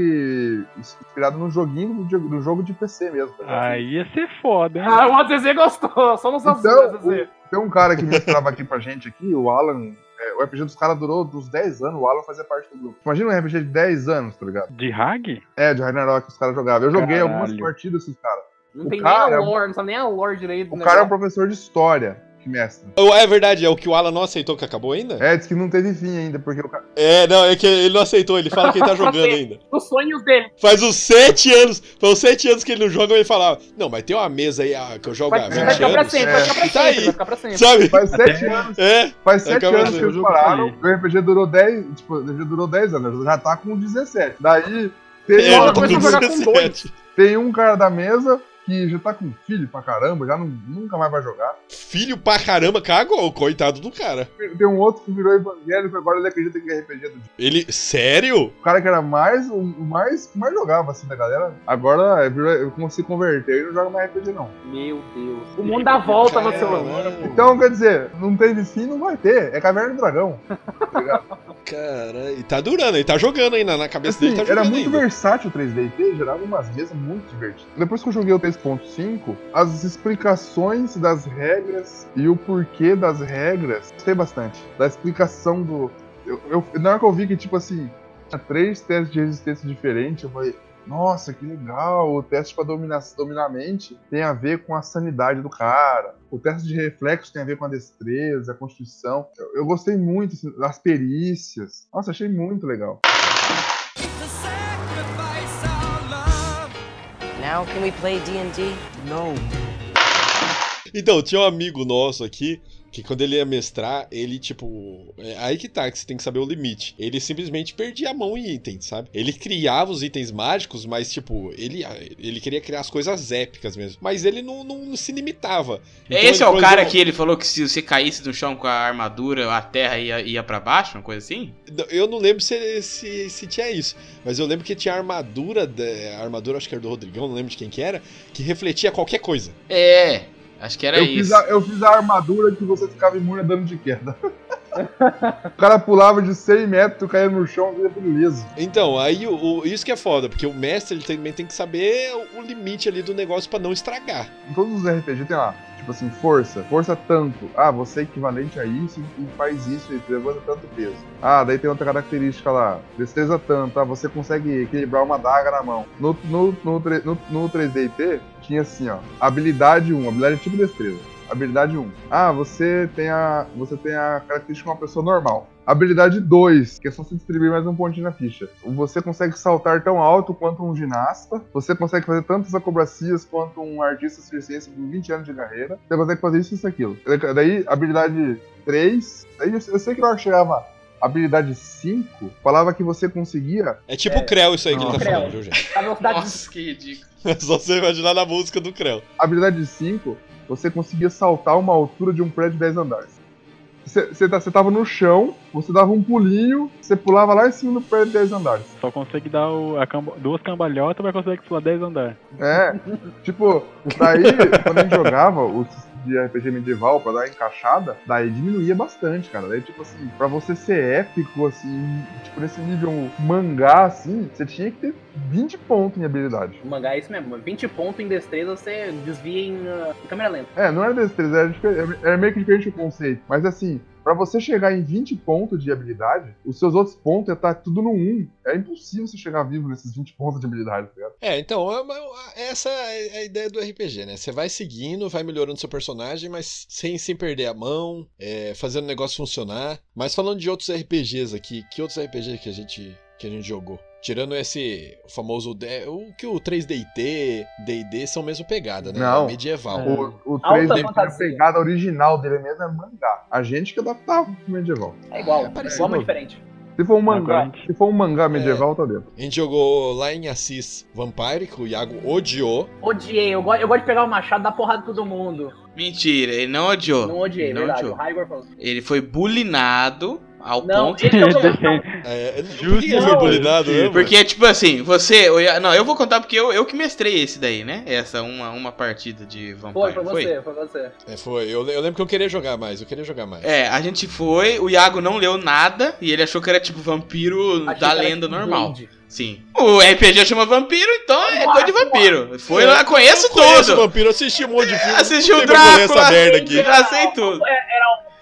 inspirado num joguinho do, jogo de PC mesmo. tá? Aí ia ser foda, hein? Ah, o AZZ gostou, só não sabe Então, AZZ. Tem um cara que mestrava aqui pra gente aqui, o Alan. é, o RPG dos caras durou dos 10 anos, o Alan fazia parte do grupo. Imagina um RPG de 10 anos, tá ligado? De Hag? É, de Ragnarok que os caras jogavam. Eu joguei Caralho. algumas partidas com os caras. Não o tem cara- nem a lore, não sabe nem a lore direito. O do cara é um professor de história que mestra. Oh, É verdade, é o que o Alan não aceitou que acabou ainda? É, diz que não teve fim ainda, porque o cara. É, não, é que ele não aceitou, ele fala que ele tá jogando ainda. Os sonhos dele. Faz uns 7 anos, faz uns 7 anos que ele não joga e ele fala, não, mas tem uma mesa aí ah, que eu jogo há Vai, 20 vai ficar pra anos. sempre, vai ficar pra E tá sempre, aí. vai ficar pra sempre. Sabe? Faz 7 anos. É, Faz 7 Acaba anos que o eles jogo pararam. O RPG durou 10. Tipo, o RPG durou 10 anos. Já tá com 17. Daí. Tem, é, tô começou com jogar com 17. tem um cara da mesa que já tá com filho pra caramba, já não, nunca mais vai jogar. Filho pra caramba, cagou, coitado do cara. Tem um outro que virou evangélico, agora ele acredita que é RPG do dia. Ele, sério? O cara que era mais, o mais, que mais jogava assim da galera, agora virou, como se converteu e não joga mais RPG não. Meu Deus. O mundo dá volta no seu Caralho. Então, quer dizer, não teve fim, não vai ter. É Caverna do Dragão. tá ligado? Cara, e tá durando, ele tá jogando ainda, na cabeça Assim, dele tá era muito ainda. versátil o 3D gerava umas mesas muito divertidas. Depois que eu joguei o 3.5, as explicações das regras e o porquê das regras, gostei bastante. Da explicação do. Eu, eu, na hora que eu vi que, tipo assim, tinha três testes de resistência diferentes, eu falei. Nossa, que legal! O teste para dominar, dominar mente tem a ver com a sanidade do cara. O teste de reflexo tem a ver com a destreza, a constituição. Eu, eu gostei muito assim, das perícias. Nossa, achei muito legal. Now can we play D&D? Então, tinha um amigo nosso aqui que quando ele ia mestrar, ele, tipo. É aí que tá, que você tem que saber o limite. Ele simplesmente perdia a mão em itens, sabe? Ele criava os itens mágicos, mas, tipo, ele, ele queria criar as coisas épicas mesmo. Mas ele não, não se limitava. Então, Esse é o cara que ele falou que se você caísse no chão com a armadura, a terra ia, ia pra baixo, uma coisa assim? Eu não lembro se, se, se tinha isso, mas eu lembro que tinha armadura, a armadura acho que era do Rodrigão, não lembro de quem que era, que refletia qualquer coisa. É, acho que era eu, isso. fiz a, eu fiz a armadura que você ficava imune a dano de queda. O cara pulava de 100 metros, caía no chão, via tudo liso. Então, aí o, o- isso que é foda, porque o mestre ele também tem que saber o, limite ali do negócio pra não estragar. Em todos os RPG tem lá, tipo assim, força. Força tanto. Ah, você é equivalente a isso e faz isso e levanta tanto peso. Ah, daí tem outra característica lá. Destreza tanto. Ah, você consegue equilibrar uma daga na mão. No, no, no, no, no 3DT tinha assim, ó. Habilidade 1, habilidade tipo destreza. Habilidade 1. Ah, você tem a. Você tem a característica de uma pessoa normal. Habilidade 2, que é só se distribuir mais um pontinho na ficha. Você consegue saltar tão alto quanto um ginasta. Você consegue fazer tantas acrobacias quanto um artista circense com 20 anos de carreira. Você consegue fazer isso e isso aquilo. Daí, habilidade 3. Daí eu, eu sei que na hora que chegava habilidade 5, falava que você conseguia. É tipo o Creu isso aí que ele tá Creu. falando, viu, gente? A velocidade Nossa, que ridículo. É só você imaginar na música do Creu. Habilidade 5, você conseguia saltar uma altura de um prédio de 10 andares. Você, você, tá- você tava no chão, você dava um pulinho, você pulava lá em cima do prédio de 10 andares. Só consegue dar o- camba- duas cambalhotas, mas consegue pular 10 andares. É, tipo, daí, quando a gente jogava os de RPG medieval pra dar encaixada, daí diminuía bastante, cara. Daí, tipo assim, pra você ser épico, assim, tipo, nesse nível mangá, assim, você tinha que ter 20 pontos em habilidade. O mangá é isso mesmo. 20 pontos em destreza você desvia em, ah, em câmera lenta. É, não era destreza, era, difer- era meio que diferente o conceito. Mas assim, pra você chegar em 20 pontos de habilidade, os seus outros pontos estar tudo no 1. É impossível você chegar vivo nesses 20 pontos de habilidade, tá ligado? É, então, é uma- essa é a ideia do RPG, né? Você vai seguindo, vai melhorando seu personagem, mas sem, sem perder a mão, é, fazendo o negócio funcionar. Mas falando de outros RPGs aqui, que outros RPGs que a gente, que a gente jogou? Tirando esse famoso. O que o 3DT, DD são mesmo pegada, né? Não. É medieval. O, o Alta 3D, a pegada original dele mesmo é mangá. A gente que adaptava pro medieval. É igual, É é, parecido. igual, mas diferente. Se for um mangá, se for um mangá medieval, tá dentro. A gente jogou lá em Assis Vampire, que o Iago odiou. Odiei, eu, go- eu gosto de pegar o machado e dar porrada em todo mundo. Mentira, ele não odiou. Não odiei, Ele não verdade. odiou. O Raigor falou. Ele foi bulinado ao Não, ponto. esse é o. É, por Justo, foi não, bulinado, né? Porque, tipo assim, você. Ia- Não, eu vou contar porque eu, eu que mestrei esse daí, né? Essa uma, uma partida de Vampire. Foi, foi você, foi você. É, foi. Eu, eu lembro que eu queria jogar mais, eu queria jogar mais. É, a gente foi, o Iago não leu nada e ele achou que era tipo vampiro Achei da era lenda tipo normal. Blade. Sim. O RPG chama vampiro, então é coisa de vampiro. Foi lá, conheço Eu conheço tudo. vampiro, assisti um monte de filme. Assisti o não Drácula, essa merda aqui. já sei tudo.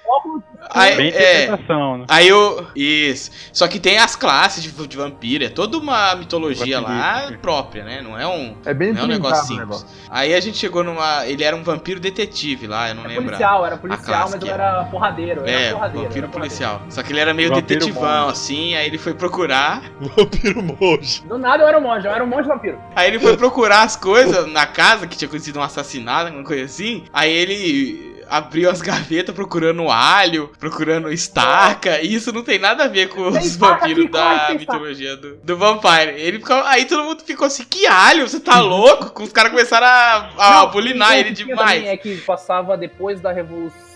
Óculos Aí, Bem é, interpretação, né? aí eu. Isso. Só que tem as classes de, de vampiro, é toda uma mitologia lá própria, né? Não é um. É bem Não é um negócio simples. negócio. Aí a gente chegou numa. Ele era um vampiro detetive lá, eu não É lembro. policial, era policial, classe mas é. era porradeiro. eu É, era porradeiro, vampiro era porradeiro. policial. Só que ele era meio Vampiro detetivão, monge. assim, aí ele foi procurar. Vampiro monge. Do nada eu era um monge, eu era um monge vampiro. Aí ele foi procurar as coisas na casa, que tinha acontecido um assassinato, alguma coisa assim. Aí ele abriu as gavetas procurando alho, procurando estaca. E isso não tem nada a ver com Tem os vampiros da mitologia do, do Vampire. Ele ficou, aí todo mundo ficou assim, que alho? Você tá louco? Os caras começaram a, a Não, bulinar ele demais. É que passava depois da Revolução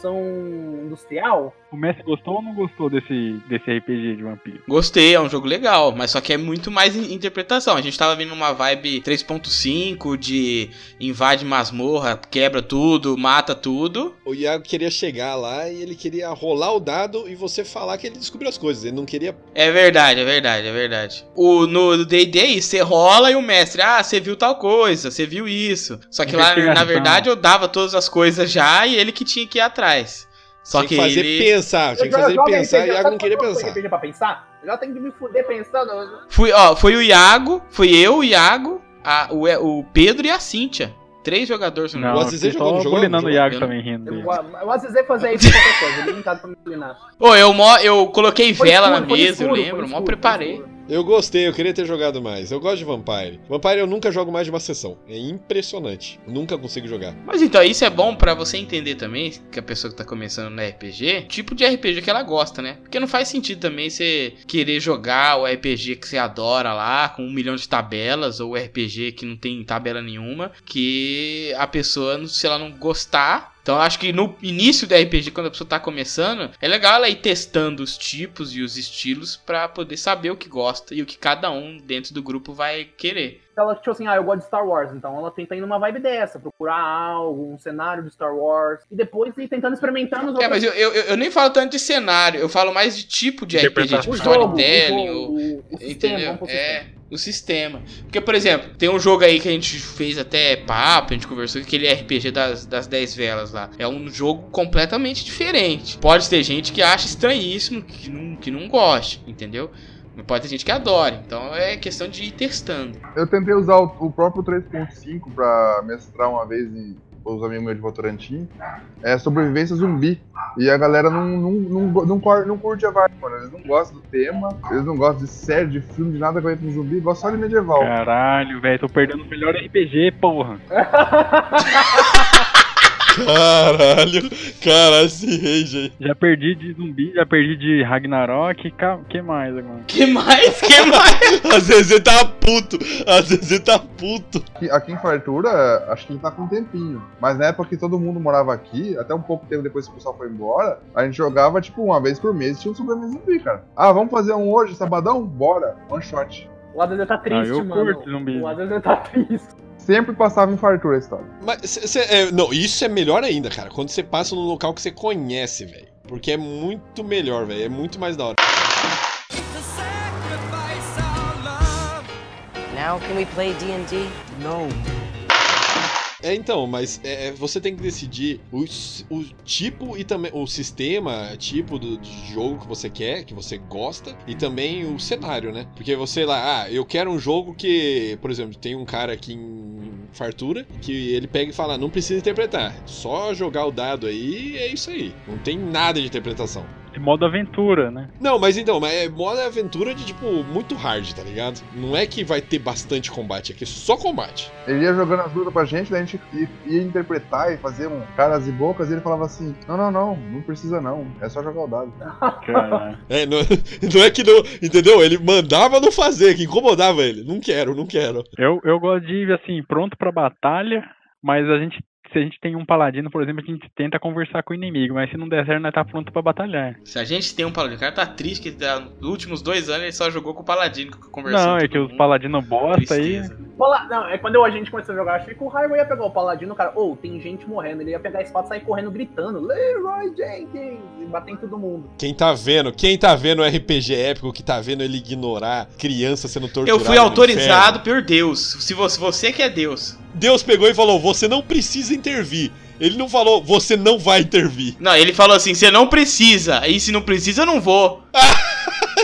Industrial. O Messi gostou ou não gostou desse, desse RPG de vampiro? Gostei, é um jogo legal, mas só que é muito mais in- interpretação. A gente tava vindo numa vibe 3.5 de invade masmorra, quebra tudo, mata tudo. O Iago queria chegar lá e ele queria rolar o dado e você falar que ele descobriu as coisas. Ele não queria. É verdade, é verdade, é verdade. O, no D&D, você rola e o mestre, ah, você viu tal coisa, você viu isso. Só que lá, na verdade, eu dava todas as coisas já e ele que tinha que ir atrás. Só tinha que, que fazer ele... pensar, tinha que fazer ele pensar e o Iago não queria pensar. RPG pra pensar? Eu já tenho que me fuder pensando. Fui, ó, foi o Iago, foi eu, o Iago, a- o, o Pedro e a Cíntia. Três jogadores. se não O. Azizê jogou no jogo? bulinando o? Iago também rindo Eu, eu avisei fazer isso pra qualquer coisa. Ele não tá pra me inclinar. Ô, eu, mó, eu coloquei Foi vela escuro, na mesa, escuro, eu lembro, escuro, mó preparei. Eu gostei, eu queria ter jogado mais. Eu gosto de Vampire. Vampire eu nunca jogo mais de uma sessão. É impressionante. Nunca consigo jogar. Mas então, isso é bom pra você entender também, que a pessoa que tá começando no RPG, tipo de RPG que ela gosta, né? Porque não faz sentido também você querer jogar o RPG que você adora lá, com um milhão de tabelas, ou o RPG que não tem tabela nenhuma, que a pessoa, se ela não gostar. Então, eu acho que no início do RPG, quando a pessoa tá começando, é legal ela ir testando os tipos e os estilos pra poder saber o que gosta e o que cada um dentro do grupo vai querer. ela, tipo assim, ah, eu gosto de Star Wars, então ela tenta ir numa vibe dessa, procurar algo, um cenário de Star Wars, e depois ir tentando experimentar nos É, outros mas eu, eu, eu nem falo tanto de cenário, eu falo mais de tipo de RPG, tipo o o, storytelling, jogo, ou- o, o sistema, Entendeu? pro É, sistema. O sistema. Porque, por exemplo, tem um jogo aí que a gente fez até papo, a gente conversou, aquele RPG das, das 10 velas lá. É um jogo completamente diferente. Pode ter gente que acha estranhíssimo, que não, que não goste, entendeu? Mas pode ter gente que adora. Então é questão de ir testando. Eu tentei usar o, o próprio 3.5 pra mestrar uma vez em os amigos meus de Votorantim, é sobrevivência zumbi. E a galera não, não, não, não, não curte a vibe, mano. Eles não gostam do tema, eles não gostam de série, de filme, de nada que com zumbi, gostam só de medieval. Caralho, velho, tô perdendo o melhor RPG, porra. Caralho, caralho, esse rage aí. Já perdi de zumbi, já perdi de Ragnarok, que mais agora? Que mais? Que mais? Às vezes ele tá puto, às vezes ele tá puto. Aqui, aqui em Fartura, acho que ele tá com um tempinho. Mas na época que todo mundo morava aqui, até um pouco tempo depois que o pessoal foi embora, a gente jogava, tipo, uma vez por mês, tinha um sobrevivência zumbi, cara. Ah, vamos fazer um hoje, sabadão? Bora, one shot. O ADZ tá triste, Ah, eu mano. curto zumbi. O ADZ tá triste. Sempre passava em Fartura a história. Mas, cê- cê- é, não, isso é melhor ainda, cara. Quando você passa num local que você conhece, velho. Porque é muito melhor, velho. É muito mais da hora. Now can we play D&D? É, então, mas é, você tem que decidir o, o tipo e também o sistema, tipo do, de jogo que você quer, que você gosta, e também o cenário, né? Porque você lá, ah, eu quero um jogo que, por exemplo, tem um cara aqui em Fartura que ele pega e fala, "Ah, não precisa interpretar, só jogar o dado aí é isso aí. Não tem nada de interpretação. De modo aventura, né? Não, mas então, mas é modo aventura de tipo muito hard, tá ligado? Não é que vai ter bastante combate, é que é só combate. Ele ia jogando as lutas pra gente, daí a gente ia, ia interpretar e fazer um caras e bocas, e ele falava assim: Não, não, não, não precisa não, é só jogar o dado. Caralho. É, não, não é que não. Entendeu? Ele mandava não fazer, que incomodava ele. Não quero, não quero. Eu, eu gosto de ir assim, pronto pra batalha, mas a gente. Se a gente tem um paladino, por exemplo, a gente tenta conversar com o inimigo, mas se não der certo, nós tá pronto pra batalhar. Se a gente tem um paladino, o cara tá triste que tá- nos últimos dois anos ele só jogou com o paladino, conversando. Não, é que os mundo. paladinos bosta aí. Pala- Não, é quando eu- a gente começou a jogar, achei que o Highway ia pegar o Paladino, cara, ou tem gente morrendo, ele ia pegar a espada e sair correndo gritando, Leroy Jenkins, e bater em todo mundo. Quem tá vendo, quem tá vendo o RPG épico, que tá vendo ele ignorar criança sendo torturada. Eu fui autorizado por Deus. Se você, você que é Deus. Deus pegou e falou: você não precisa intervir. Ele não falou, você não vai intervir. Não, ele falou assim: você não precisa. E se não precisa, eu não vou.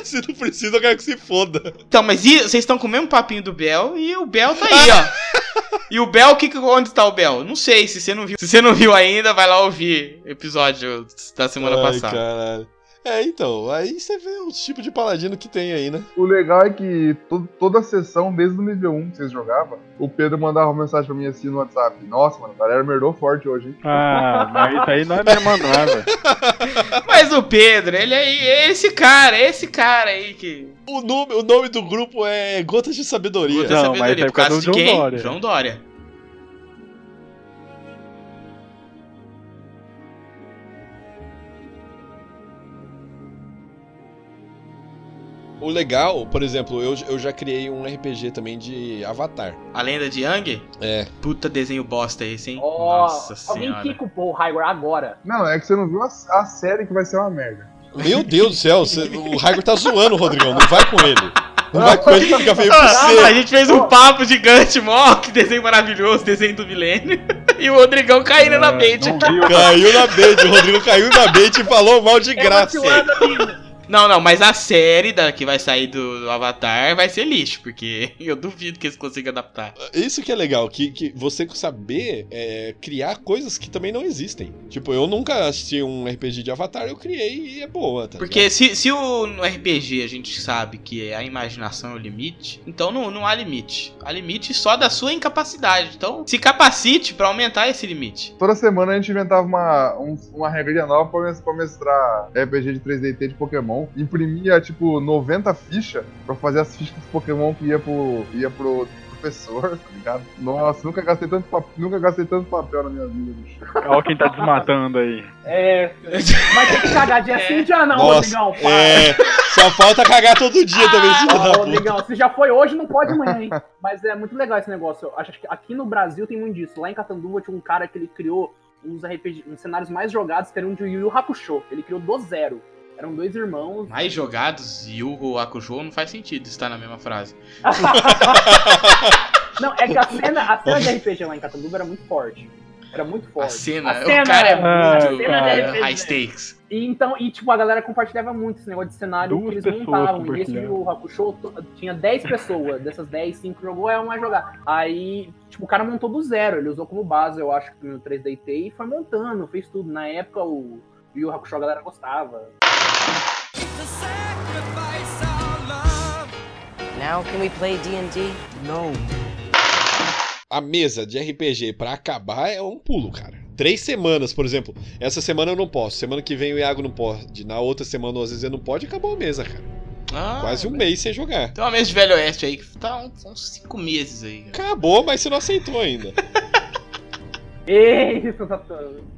Se não precisa, eu quero que se foda. Então, mas vocês estão com o mesmo papinho do Bel e o Bel tá aí, ó. E o Bel, que, que- onde tá o Bel? Não sei, se você não viu. Se você não viu ainda, vai lá ouvir episódio da semana Ai, passada. caralho. É, então, aí você vê o tipo de paladino que tem aí, né? O legal é que to- toda a sessão, desde o nível 1 que vocês jogavam, o Pedro mandava uma mensagem pra mim assim no WhatsApp: Nossa, mano, a galera merdou forte hoje, hein? Ah, mas isso aí não é me mandar, velho. Mas o Pedro, ele é esse cara, é esse cara aí que. O nome, o nome do grupo é Gotas de Sabedoria. Puta Não, mas sabedoria. é Por por causa causa de do João quem? Dória. João Dória. O legal, por exemplo, eu, eu já criei um RPG também de Avatar. A lenda de Yang? É. Puta desenho bosta esse, hein? Ó, Nossa alguém senhora. quica o Paul Highway agora. Não, é que você não viu a, a série que vai ser uma merda. Meu Deus do céu, você- o Raigor tá zoando o Rodrigão, não vai com ele. Não vai com ele que fica feio pra Ah, a você. gente fez um papo gigante, mó, que desenho maravilhoso, desenho do milênio. E o Rodrigão caindo na bait. Não viu, Caiu na bait, o Rodrigo caiu na bait e falou mal de É graça. minha. Não, não, mas a série da, que vai sair do, do Avatar vai ser lixo, porque eu duvido que eles consigam adaptar. Isso que é legal, que, que você saber é, criar coisas que também não existem. Tipo, eu nunca assisti um RPG de Avatar, eu criei e é boa, tá Porque se, se o, no RPG a gente sabe que a imaginação é o limite, então não, não há limite. Há limite só da sua incapacidade. Então se capacite pra aumentar esse limite. Toda semana a gente inventava uma, um- uma regrinha nova pra, mes- pra mestrar RPG de 3DT de Pokémon. Imprimia, tipo, 90 fichas pra fazer as fichas dos Pokémon que ia pro, ia pro, pro professor, tá ligado? Nossa, nunca gastei tanto, pap- nunca gastei tanto papel na minha vida, bicho. Olha quem tá desmatando aí. É. Mas tem que cagar dia sim, dia não, Nossa, Rodrigão. Para. é. Só falta cagar todo dia também, filho Ó, puta. Rodrigão, se já foi hoje, não pode amanhã, hein? Mas é muito legal esse negócio. Eu acho que aqui no Brasil tem muito disso. Lá em Catanduva tinha um cara que ele criou uns RPG, uns cenários mais jogados, que era um de Yu Yu Hakusho. Ele criou do zero. Eram dois irmãos. Mais jogados e o Hakusho não faz sentido estar na mesma frase. Não, é que a cena, a cena de RPG lá em Catanduva era muito forte. Era muito forte. A cena, A cena, o cara é muito cena cara, high stakes. E então, e tipo, a galera compartilhava muito esse negócio de cenário Duas que eles montavam. E esse Yu Hakusho to- tinha 10 pessoas. Dessas 10, 5 jogou, é uma jogar. Aí, tipo, o cara montou do zero. Ele usou como base, eu acho, no 3DT e foi montando, fez tudo. Na época, o Yu Yu Hakusho a galera gostava. Now can we play D&D? A mesa de RPG pra acabar é um pulo, cara. Três semanas, por exemplo. Essa semana eu não posso. Semana que vem o Iago não pode. Na outra semana, às vezes, eu não pode. Acabou a mesa, cara. Ah, Quase um mês sem jogar. Tem uma mesa de Velho Oeste aí que tá uns, cinco meses aí. cara. Acabou, mas você não aceitou ainda. Eita,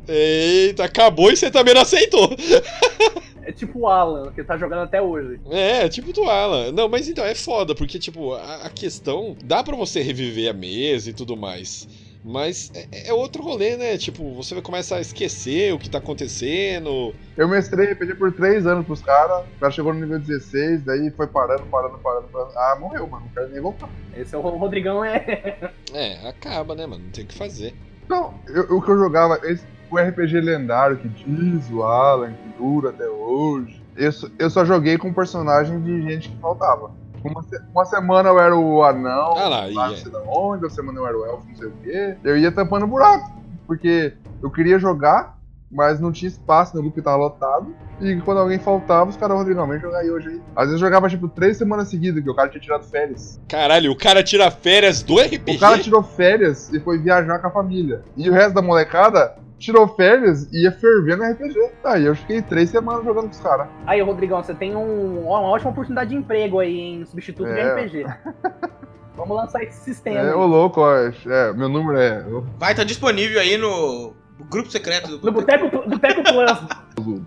Eita, acabou e você também não aceitou. é tipo o Alan, que tá jogando até hoje. É, tipo do Alan. Não, mas então, é foda, porque, tipo, a, a questão. Dá pra você reviver a mesa e tudo mais. Mas é, é outro rolê, né? Tipo, você vai começar a esquecer o que tá acontecendo. Eu mestrei RPG por 3 anos pros caras, o cara chegou no nível 16, daí foi parando, parando, parando, parando. Ah, morreu, mano, não quero nem voltar. Esse é o Rodrigão, é. É, acaba, né, mano? Não tem o que fazer. Não, eu- o que eu jogava, esse, o RPG lendário que diz o Alan, que dura até hoje, eu, só- eu só joguei com personagem de gente que faltava. Uma, uma semana eu era o anão, Ah lá, lá não é. sei da onde, outra semana eu era o elfo, não sei o quê. Eu ia tampando buraco, porque eu queria jogar, mas não tinha espaço no grupo que tava lotado. E quando alguém faltava, os caras, Rodrigo, vem jogar aí hoje aí. Às vezes eu jogava tipo três semanas seguidas, que o cara tinha tirado férias. Caralho, o cara tira férias do RPG? O cara tirou férias e foi viajar com a família. E o resto da molecada tirou férias e ia ferver no RPG. Aí eu fiquei três semanas jogando com os caras. Aí, Rodrigão, você tem um- uma ótima oportunidade de emprego aí, em substituto de É. RPG. Vamos lançar esse sistema. É, aí. ô louco, ó. É, meu número é. Vai estar disponível aí no grupo secreto do No Boteco, Boteco Plus.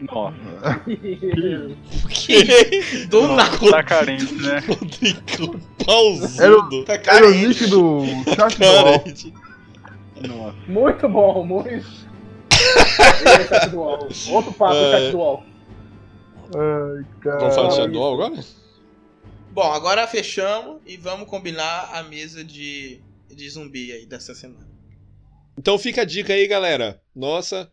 Nossa, Que? Do nossa, tá carente, né? Rodrigo pausudo. Era Tá Era o carente. nick do UOL. Carente. Nossa. Muito bom, muito. Chat do UOL. Outro papo, É. chat do UOL. Ai, Vamos falar de cara. Shadow agora? Bom, agora fechamos e vamos combinar a mesa de, de zumbi aí dessa semana. Então fica a dica aí, galera. Nossa,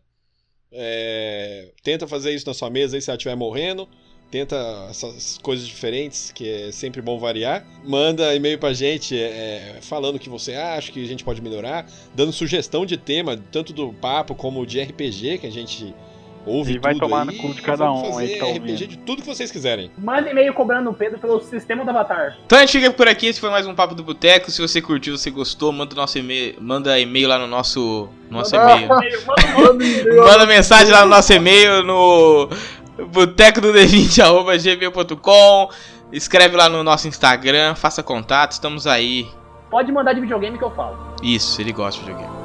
é, tenta fazer isso na sua mesa aí se ela estiver morrendo. Tenta essas coisas diferentes, que é sempre bom variar. Manda e-mail pra gente é, falando o que você acha, que a gente pode melhorar. Dando sugestão de tema, tanto do papo como de RPG, que a gente ouve E vai tudo tomar aí. no cu de cada um fazer aí tá RPG ouvindo. de tudo que vocês quiserem. Manda e-mail cobrando o Pedro pelo sistema do Avatar. Então a gente fica por aqui, esse foi mais um Papo do Boteco. Se você curtiu, se gostou, manda nosso e-mail, manda e-mail lá no nosso, nosso e-mail. Manda mensagem lá no nosso e-mail no boteco do d20.gmail.com Escreve lá no nosso Instagram, faça contato, estamos aí. Pode mandar de videogame que eu falo. Isso, ele gosta de videogame.